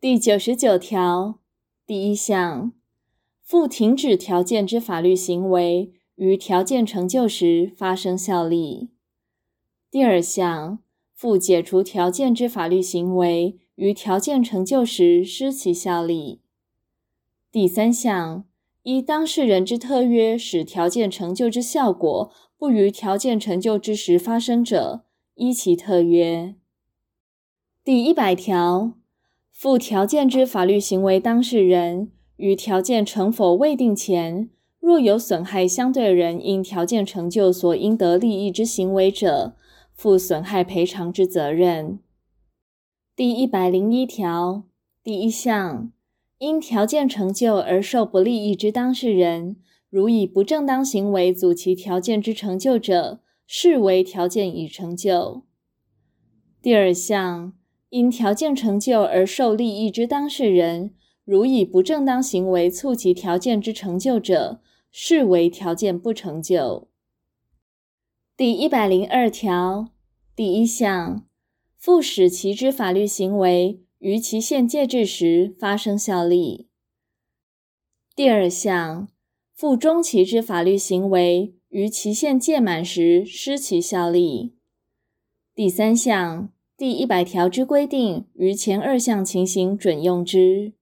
第九十九条第一项，附停止条件之法律行为于条件成就时发生效力；第二项，附解除条件之法律行为于条件成就时失其效力；第三项，依当事人之特约使条件成就之效果不于条件成就之时发生者，依其特约。第一百条，附条件之法律行为当事人于条件成否未定前，若有损害相对人因条件成就所应得利益之行为者，负损害赔偿之责任。第一百零一条第一项。因条件成就而受不利益之当事人，如以不正当行为阻其条件之成就者，视为条件已成就。第二项，因条件成就而受利益之当事人，如以不正当行为促其条件之成就者，视为条件不成就。第一百零二条第一项，附使其之法律行为，于期限届至时发生效力。第二项，附终其之法律行为于期限届满时失其效力。第三项，第一百条之规定于前二项情形准用之。